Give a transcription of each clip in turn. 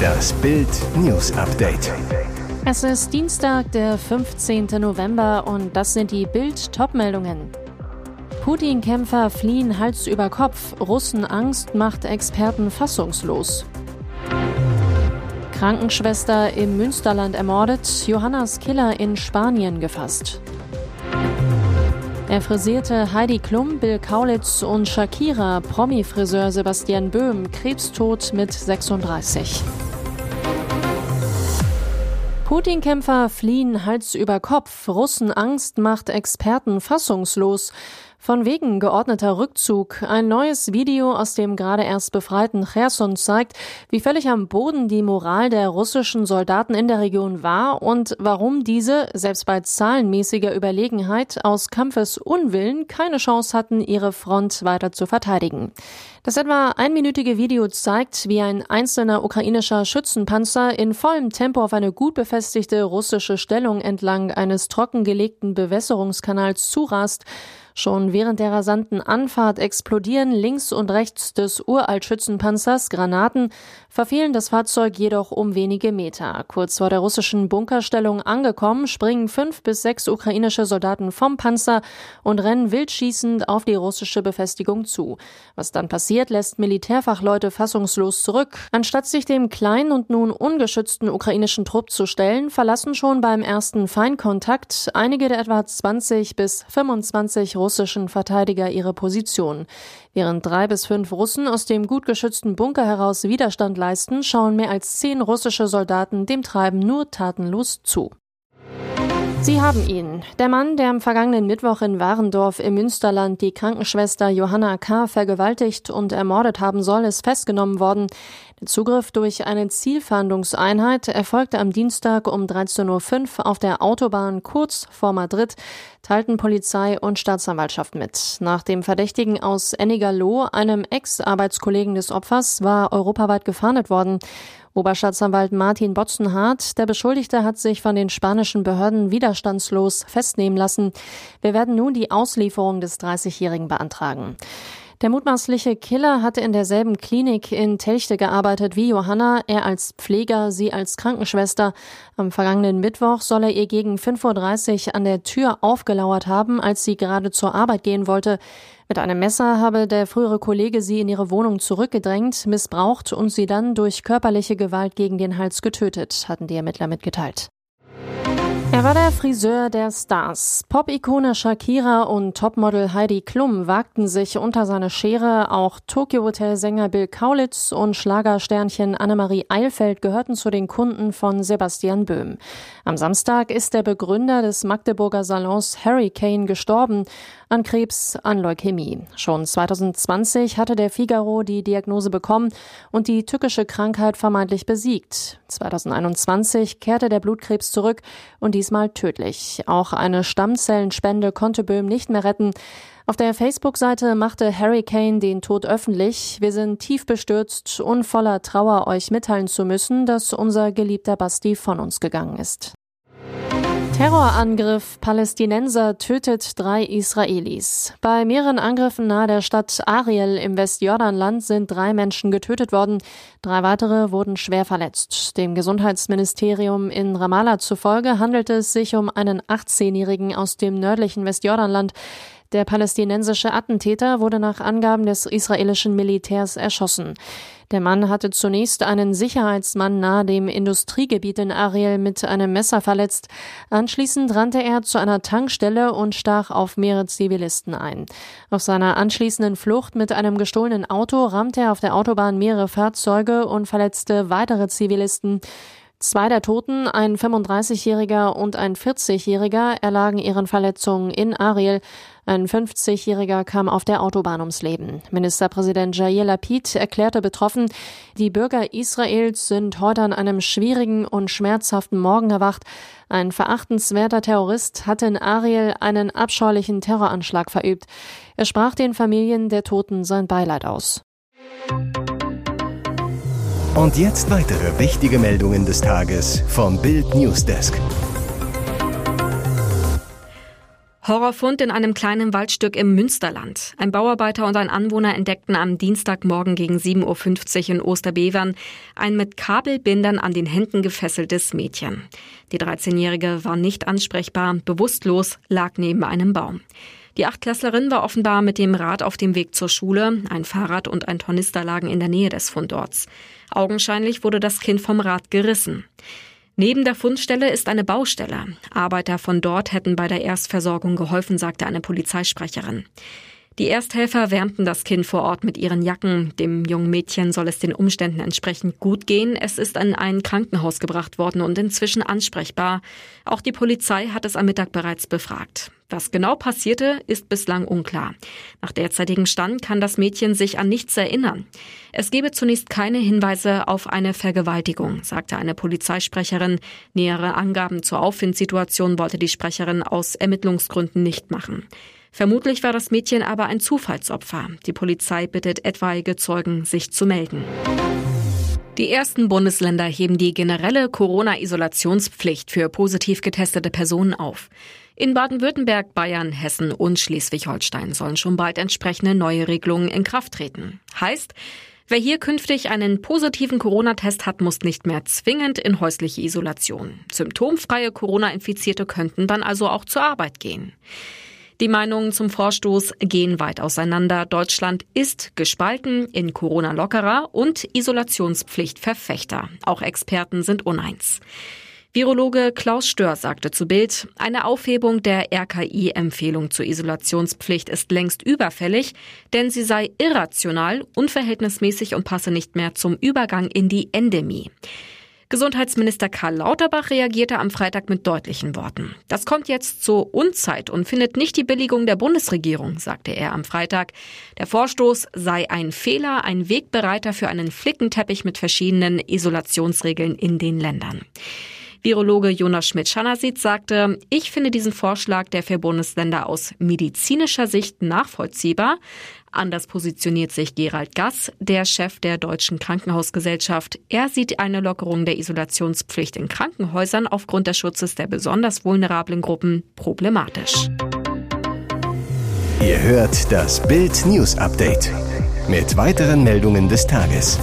Das Bild News Update. Es ist Dienstag, der 15. November und das sind die Bild Topmeldungen. Putin-Kämpfer fliehen Hals über Kopf, Russen Angst macht Experten fassungslos. Krankenschwester im Münsterland ermordet, Johannas Killer in Spanien gefasst. Er frisierte Heidi Klum, Bill Kaulitz und Shakira, Promi-Friseur Sebastian Böhm, Krebstod mit 36. Putin-Kämpfer fliehen Hals über Kopf, Russen Angst macht Experten fassungslos. Von wegen geordneter Rückzug. Ein neues Video aus dem gerade erst befreiten Cherson zeigt, wie völlig am Boden die Moral der russischen Soldaten in der Region war und warum diese, selbst bei zahlenmäßiger Überlegenheit, aus Kampfesunwillen keine Chance hatten, ihre Front weiter zu verteidigen. Das etwa einminütige Video zeigt, wie ein einzelner ukrainischer Schützenpanzer in vollem Tempo auf eine gut befestigte russische Stellung entlang eines trockengelegten Bewässerungskanals zurast. Schon während der rasanten Anfahrt explodieren links und rechts des Uraltschützenpanzers Granaten, verfehlen das Fahrzeug jedoch um wenige Meter. Kurz vor der russischen Bunkerstellung angekommen, springen fünf bis sechs ukrainische Soldaten vom Panzer und rennen wildschießend auf die russische Befestigung zu. Was dann passiert, lässt Militärfachleute fassungslos zurück. Anstatt sich dem kleinen und nun ungeschützten ukrainischen Trupp zu stellen, verlassen schon beim ersten Feinkontakt einige der etwa 20 bis 25 russischen Verteidiger ihre Position. Während drei bis fünf Russen aus dem gut geschützten Bunker heraus Widerstand leisten, schauen mehr als zehn russische Soldaten dem Treiben nur tatenlos zu. Sie haben ihn. Der Mann, der am vergangenen Mittwoch in Warendorf im Münsterland die Krankenschwester Johanna K. vergewaltigt und ermordet haben soll, ist festgenommen worden. Der Zugriff durch eine Zielfahndungseinheit erfolgte am Dienstag um 13.05 Uhr auf der Autobahn kurz vor Madrid, teilten Polizei und Staatsanwaltschaft mit. Nach dem Verdächtigen aus Ennigerloh, einem Ex-Arbeitskollegen des Opfers, war europaweit gefahndet worden. Oberstaatsanwalt Martin Botzenhardt, der Beschuldigte hat sich von den spanischen Behörden widerstandslos festnehmen lassen. Wir werden nun die Auslieferung des 30-Jährigen beantragen. Der mutmaßliche Killer hatte in derselben Klinik in Telchte gearbeitet wie Johanna, er als Pfleger, sie als Krankenschwester. Am vergangenen Mittwoch soll er ihr gegen 5.30 Uhr an der Tür aufgelauert haben, als sie gerade zur Arbeit gehen wollte. Mit einem Messer habe der frühere Kollege sie in ihre Wohnung zurückgedrängt, missbraucht und sie dann durch körperliche Gewalt gegen den Hals getötet, hatten die Ermittler mitgeteilt. Er war der Friseur der Stars. Pop-Ikone Shakira und Topmodel Heidi Klum wagten sich unter seine Schere. Auch Tokyo Hotel-Sänger Bill Kaulitz und Schlagersternchen Annemarie Eilfeld gehörten zu den Kunden von Sebastian Böhm. Am Samstag ist der Begründer des Magdeburger Salons Harry Kane gestorben an Krebs, an Leukämie. Schon 2020 hatte der Figaro die Diagnose bekommen und die tückische Krankheit vermeintlich besiegt. 2021 kehrte der Blutkrebs zurück und diesmal tödlich. Auch eine Stammzellenspende konnte Böhm nicht mehr retten. Auf der Facebook-Seite machte Harry Kane den Tod öffentlich. Wir sind tief bestürzt und voller Trauer, euch mitteilen zu müssen, dass unser geliebter Basti von uns gegangen ist. Terrorangriff. Palästinenser tötet drei Israelis. Bei mehreren Angriffen nahe der Stadt Ariel im Westjordanland sind drei Menschen getötet worden. Drei weitere wurden schwer verletzt. Dem Gesundheitsministerium in Ramallah zufolge handelt es sich um einen 18-Jährigen aus dem nördlichen Westjordanland. Der palästinensische Attentäter wurde nach Angaben des israelischen Militärs erschossen. Der Mann hatte zunächst einen Sicherheitsmann nahe dem Industriegebiet in Ariel mit einem Messer verletzt. Anschließend rannte er zu einer Tankstelle und stach auf mehrere Zivilisten ein. Auf seiner anschließenden Flucht mit einem gestohlenen Auto rammte er auf der Autobahn mehrere Fahrzeuge und verletzte weitere Zivilisten. Zwei der Toten, ein 35-Jähriger und ein 40-Jähriger, erlagen ihren Verletzungen in Ariel. Ein 50-Jähriger kam auf der Autobahn ums Leben. Ministerpräsident Jair Lapid erklärte betroffen, die Bürger Israels sind heute an einem schwierigen und schmerzhaften Morgen erwacht. Ein verachtenswerter Terrorist hatte in Ariel einen abscheulichen Terroranschlag verübt. Er sprach den Familien der Toten sein Beileid aus. Und jetzt weitere wichtige Meldungen des Tages vom Bild Newsdesk. Horrorfund in einem kleinen Waldstück im Münsterland. Ein Bauarbeiter und ein Anwohner entdeckten am Dienstagmorgen gegen 7.50 Uhr in Osterbevern ein mit Kabelbindern an den Händen gefesseltes Mädchen. Die 13-Jährige war nicht ansprechbar, bewusstlos, lag neben einem Baum. Die Achtklässlerin war offenbar mit dem Rad auf dem Weg zur Schule. Ein Fahrrad und ein Tornister lagen in der Nähe des Fundorts. Augenscheinlich wurde das Kind vom Rad gerissen. Neben der Fundstelle ist eine Baustelle. Arbeiter von dort hätten bei der Erstversorgung geholfen, sagte eine Polizeisprecherin. Die Ersthelfer wärmten das Kind vor Ort mit ihren Jacken. Dem jungen Mädchen soll es den Umständen entsprechend gut gehen. Es ist in ein Krankenhaus gebracht worden und inzwischen ansprechbar. Auch die Polizei hat es am Mittag bereits befragt. Was genau passierte, ist bislang unklar. Nach derzeitigem Stand kann das Mädchen sich an nichts erinnern. Es gebe zunächst keine Hinweise auf eine Vergewaltigung, sagte eine Polizeisprecherin. Nähere Angaben zur Auffindsituation wollte die Sprecherin aus Ermittlungsgründen nicht machen. Vermutlich war das Mädchen aber ein Zufallsopfer. Die Polizei bittet etwaige Zeugen, sich zu melden. Die ersten Bundesländer heben die generelle Corona-Isolationspflicht für positiv getestete Personen auf. In Baden-Württemberg, Bayern, Hessen und Schleswig-Holstein sollen schon bald entsprechende neue Regelungen in Kraft treten. Heißt, wer hier künftig einen positiven Corona-Test hat, muss nicht mehr zwingend in häusliche Isolation. Symptomfreie Corona-Infizierte könnten dann also auch zur Arbeit gehen. Die Meinungen zum Vorstoß gehen weit auseinander. Deutschland ist gespalten in Corona-Lockerer und Isolationspflicht-Verfechter. Auch Experten sind uneins. Virologe Klaus Stör sagte zu Bild, eine Aufhebung der RKI-Empfehlung zur Isolationspflicht ist längst überfällig, denn sie sei irrational, unverhältnismäßig und passe nicht mehr zum Übergang in die Endemie. Gesundheitsminister Karl Lauterbach reagierte am Freitag mit deutlichen Worten. Das kommt jetzt zur Unzeit und findet nicht die Billigung der Bundesregierung, sagte er am Freitag. Der Vorstoß sei ein Fehler, ein Wegbereiter für einen Flickenteppich mit verschiedenen Isolationsregeln in den Ländern. Virologe Jonas Schmidt-Schanasit sagte, ich finde diesen Vorschlag der vier Bundesländer aus medizinischer Sicht nachvollziehbar. Anders positioniert sich Gerald Gass, der Chef der Deutschen Krankenhausgesellschaft. Er sieht eine Lockerung der Isolationspflicht in Krankenhäusern aufgrund des Schutzes der besonders vulnerablen Gruppen problematisch. Ihr hört das Bild News Update mit weiteren Meldungen des Tages.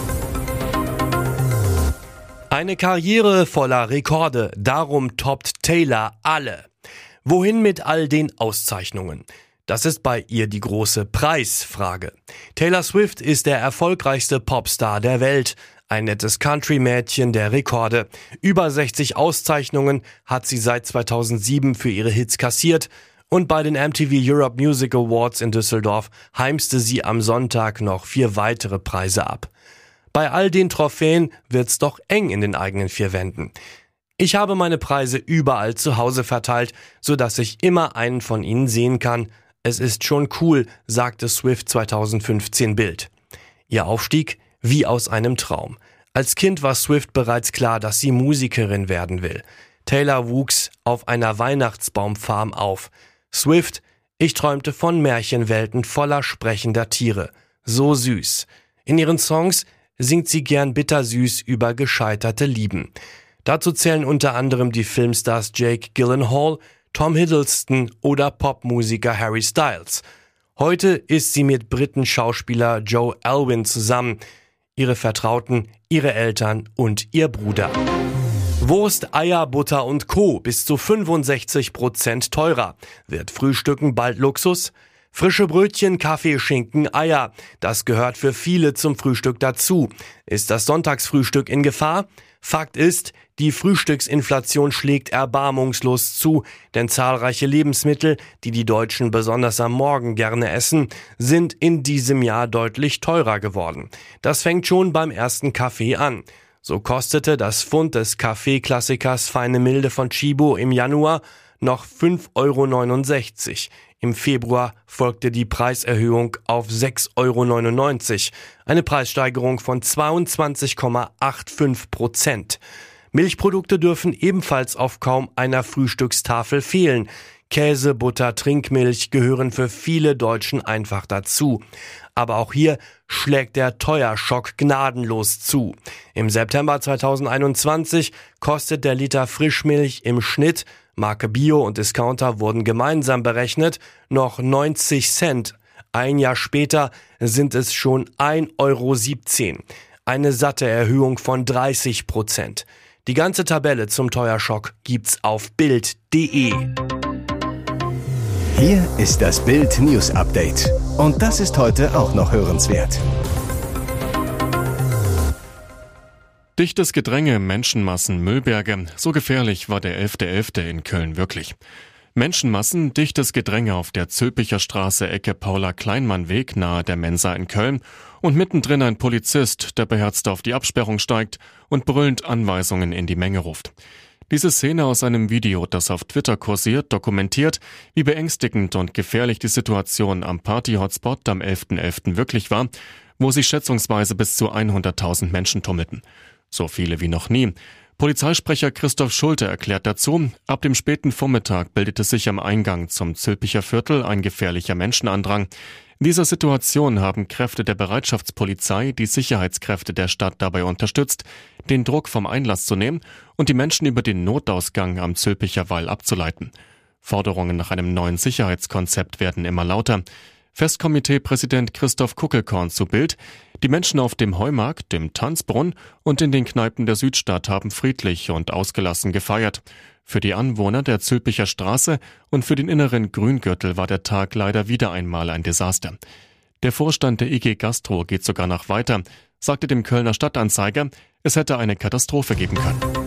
Eine Karriere voller Rekorde, darum toppt Taylor alle. Wohin mit all den Auszeichnungen? Das ist bei ihr die große Preisfrage. Taylor Swift ist der erfolgreichste Popstar der Welt. Ein nettes Country-Mädchen der Rekorde. Über 60 Auszeichnungen hat sie seit 2007 für ihre Hits kassiert. Und bei den MTV Europe Music Awards in Düsseldorf heimste sie am Sonntag noch vier weitere Preise ab. Bei all den Trophäen wird's doch eng in den eigenen vier Wänden. Ich habe meine Preise überall zu Hause verteilt, so dass ich immer einen von ihnen sehen kann. Es ist schon cool, sagte Swift 2015 Bild. Ihr Aufstieg wie aus einem Traum. Als Kind war Swift bereits klar, dass sie Musikerin werden will. Taylor wuchs auf einer Weihnachtsbaumfarm auf. Swift, ich träumte von Märchenwelten voller sprechender Tiere. So süß. In ihren Songs singt sie gern bittersüß über gescheiterte Lieben. Dazu zählen unter anderem die Filmstars Jake Gyllenhaal, Tom Hiddleston oder Popmusiker Harry Styles. Heute ist sie mit Briten-Schauspieler Joe Alwyn zusammen, ihre Vertrauten, ihre Eltern und ihr Bruder. Wurst, Eier, Butter und Co. bis zu 65 Prozent teurer. Wird Frühstücken bald Luxus? Frische Brötchen, Kaffee, Schinken, Eier. Das gehört für viele zum Frühstück dazu. Ist das Sonntagsfrühstück in Gefahr? Fakt ist, die Frühstücksinflation schlägt erbarmungslos zu, denn zahlreiche Lebensmittel, die die Deutschen besonders am Morgen gerne essen, sind in diesem Jahr deutlich teurer geworden. Das fängt schon beim ersten Kaffee an. So kostete das Pfund des Kaffeeklassikers Feine Milde von Chibo im Januar noch 5,69 Euro. Im Februar folgte die Preiserhöhung auf 6,99 Euro, eine Preissteigerung von 22,85 Prozent. Milchprodukte dürfen ebenfalls auf kaum einer Frühstückstafel fehlen. Käse, Butter, Trinkmilch gehören für viele Deutschen einfach dazu. Aber auch hier schlägt der Teuerschock gnadenlos zu. Im September 2021 kostet der Liter Frischmilch im Schnitt Marke Bio und Discounter wurden gemeinsam berechnet, noch 90 Cent. Ein Jahr später sind es schon 1,17 Euro. Eine satte Erhöhung von 30 Prozent. Die ganze Tabelle zum Teuerschock gibt's auf Bild.de. Hier ist das Bild News Update. Und das ist heute auch noch hörenswert. Dichtes Gedränge, Menschenmassen, Müllberge. So gefährlich war der 11.11. .11. in Köln wirklich. Menschenmassen, dichtes Gedränge auf der Zülpicher Straße Ecke Paula-Kleinmann-Weg nahe der Mensa in Köln und mittendrin ein Polizist, der beherzt auf die Absperrung steigt und brüllend Anweisungen in die Menge ruft. Diese Szene aus einem Video, das auf Twitter kursiert, dokumentiert, wie beängstigend und gefährlich die Situation am Party-Hotspot am 11.11. .11. wirklich war, wo sich schätzungsweise bis zu 100.000 Menschen tummelten. So viele wie noch nie. Polizeisprecher Christoph Schulte erklärt dazu, ab dem späten Vormittag bildete sich am Eingang zum Zülpicher Viertel ein gefährlicher Menschenandrang. In dieser Situation haben Kräfte der Bereitschaftspolizei die Sicherheitskräfte der Stadt dabei unterstützt, den Druck vom Einlass zu nehmen und die Menschen über den Notausgang am Zülpicher Wall abzuleiten. Forderungen nach einem neuen Sicherheitskonzept werden immer lauter. Festkomitee-Präsident Christoph Kuckelkorn zu Bild. Die Menschen auf dem Heumarkt, dem Tanzbrunn und in den Kneipen der Südstadt haben friedlich und ausgelassen gefeiert. Für die Anwohner der Zülpicher Straße und für den inneren Grüngürtel war der Tag leider wieder einmal ein Desaster. Der Vorstand der IG Gastro geht sogar noch weiter, sagte dem Kölner Stadtanzeiger, es hätte eine Katastrophe geben können.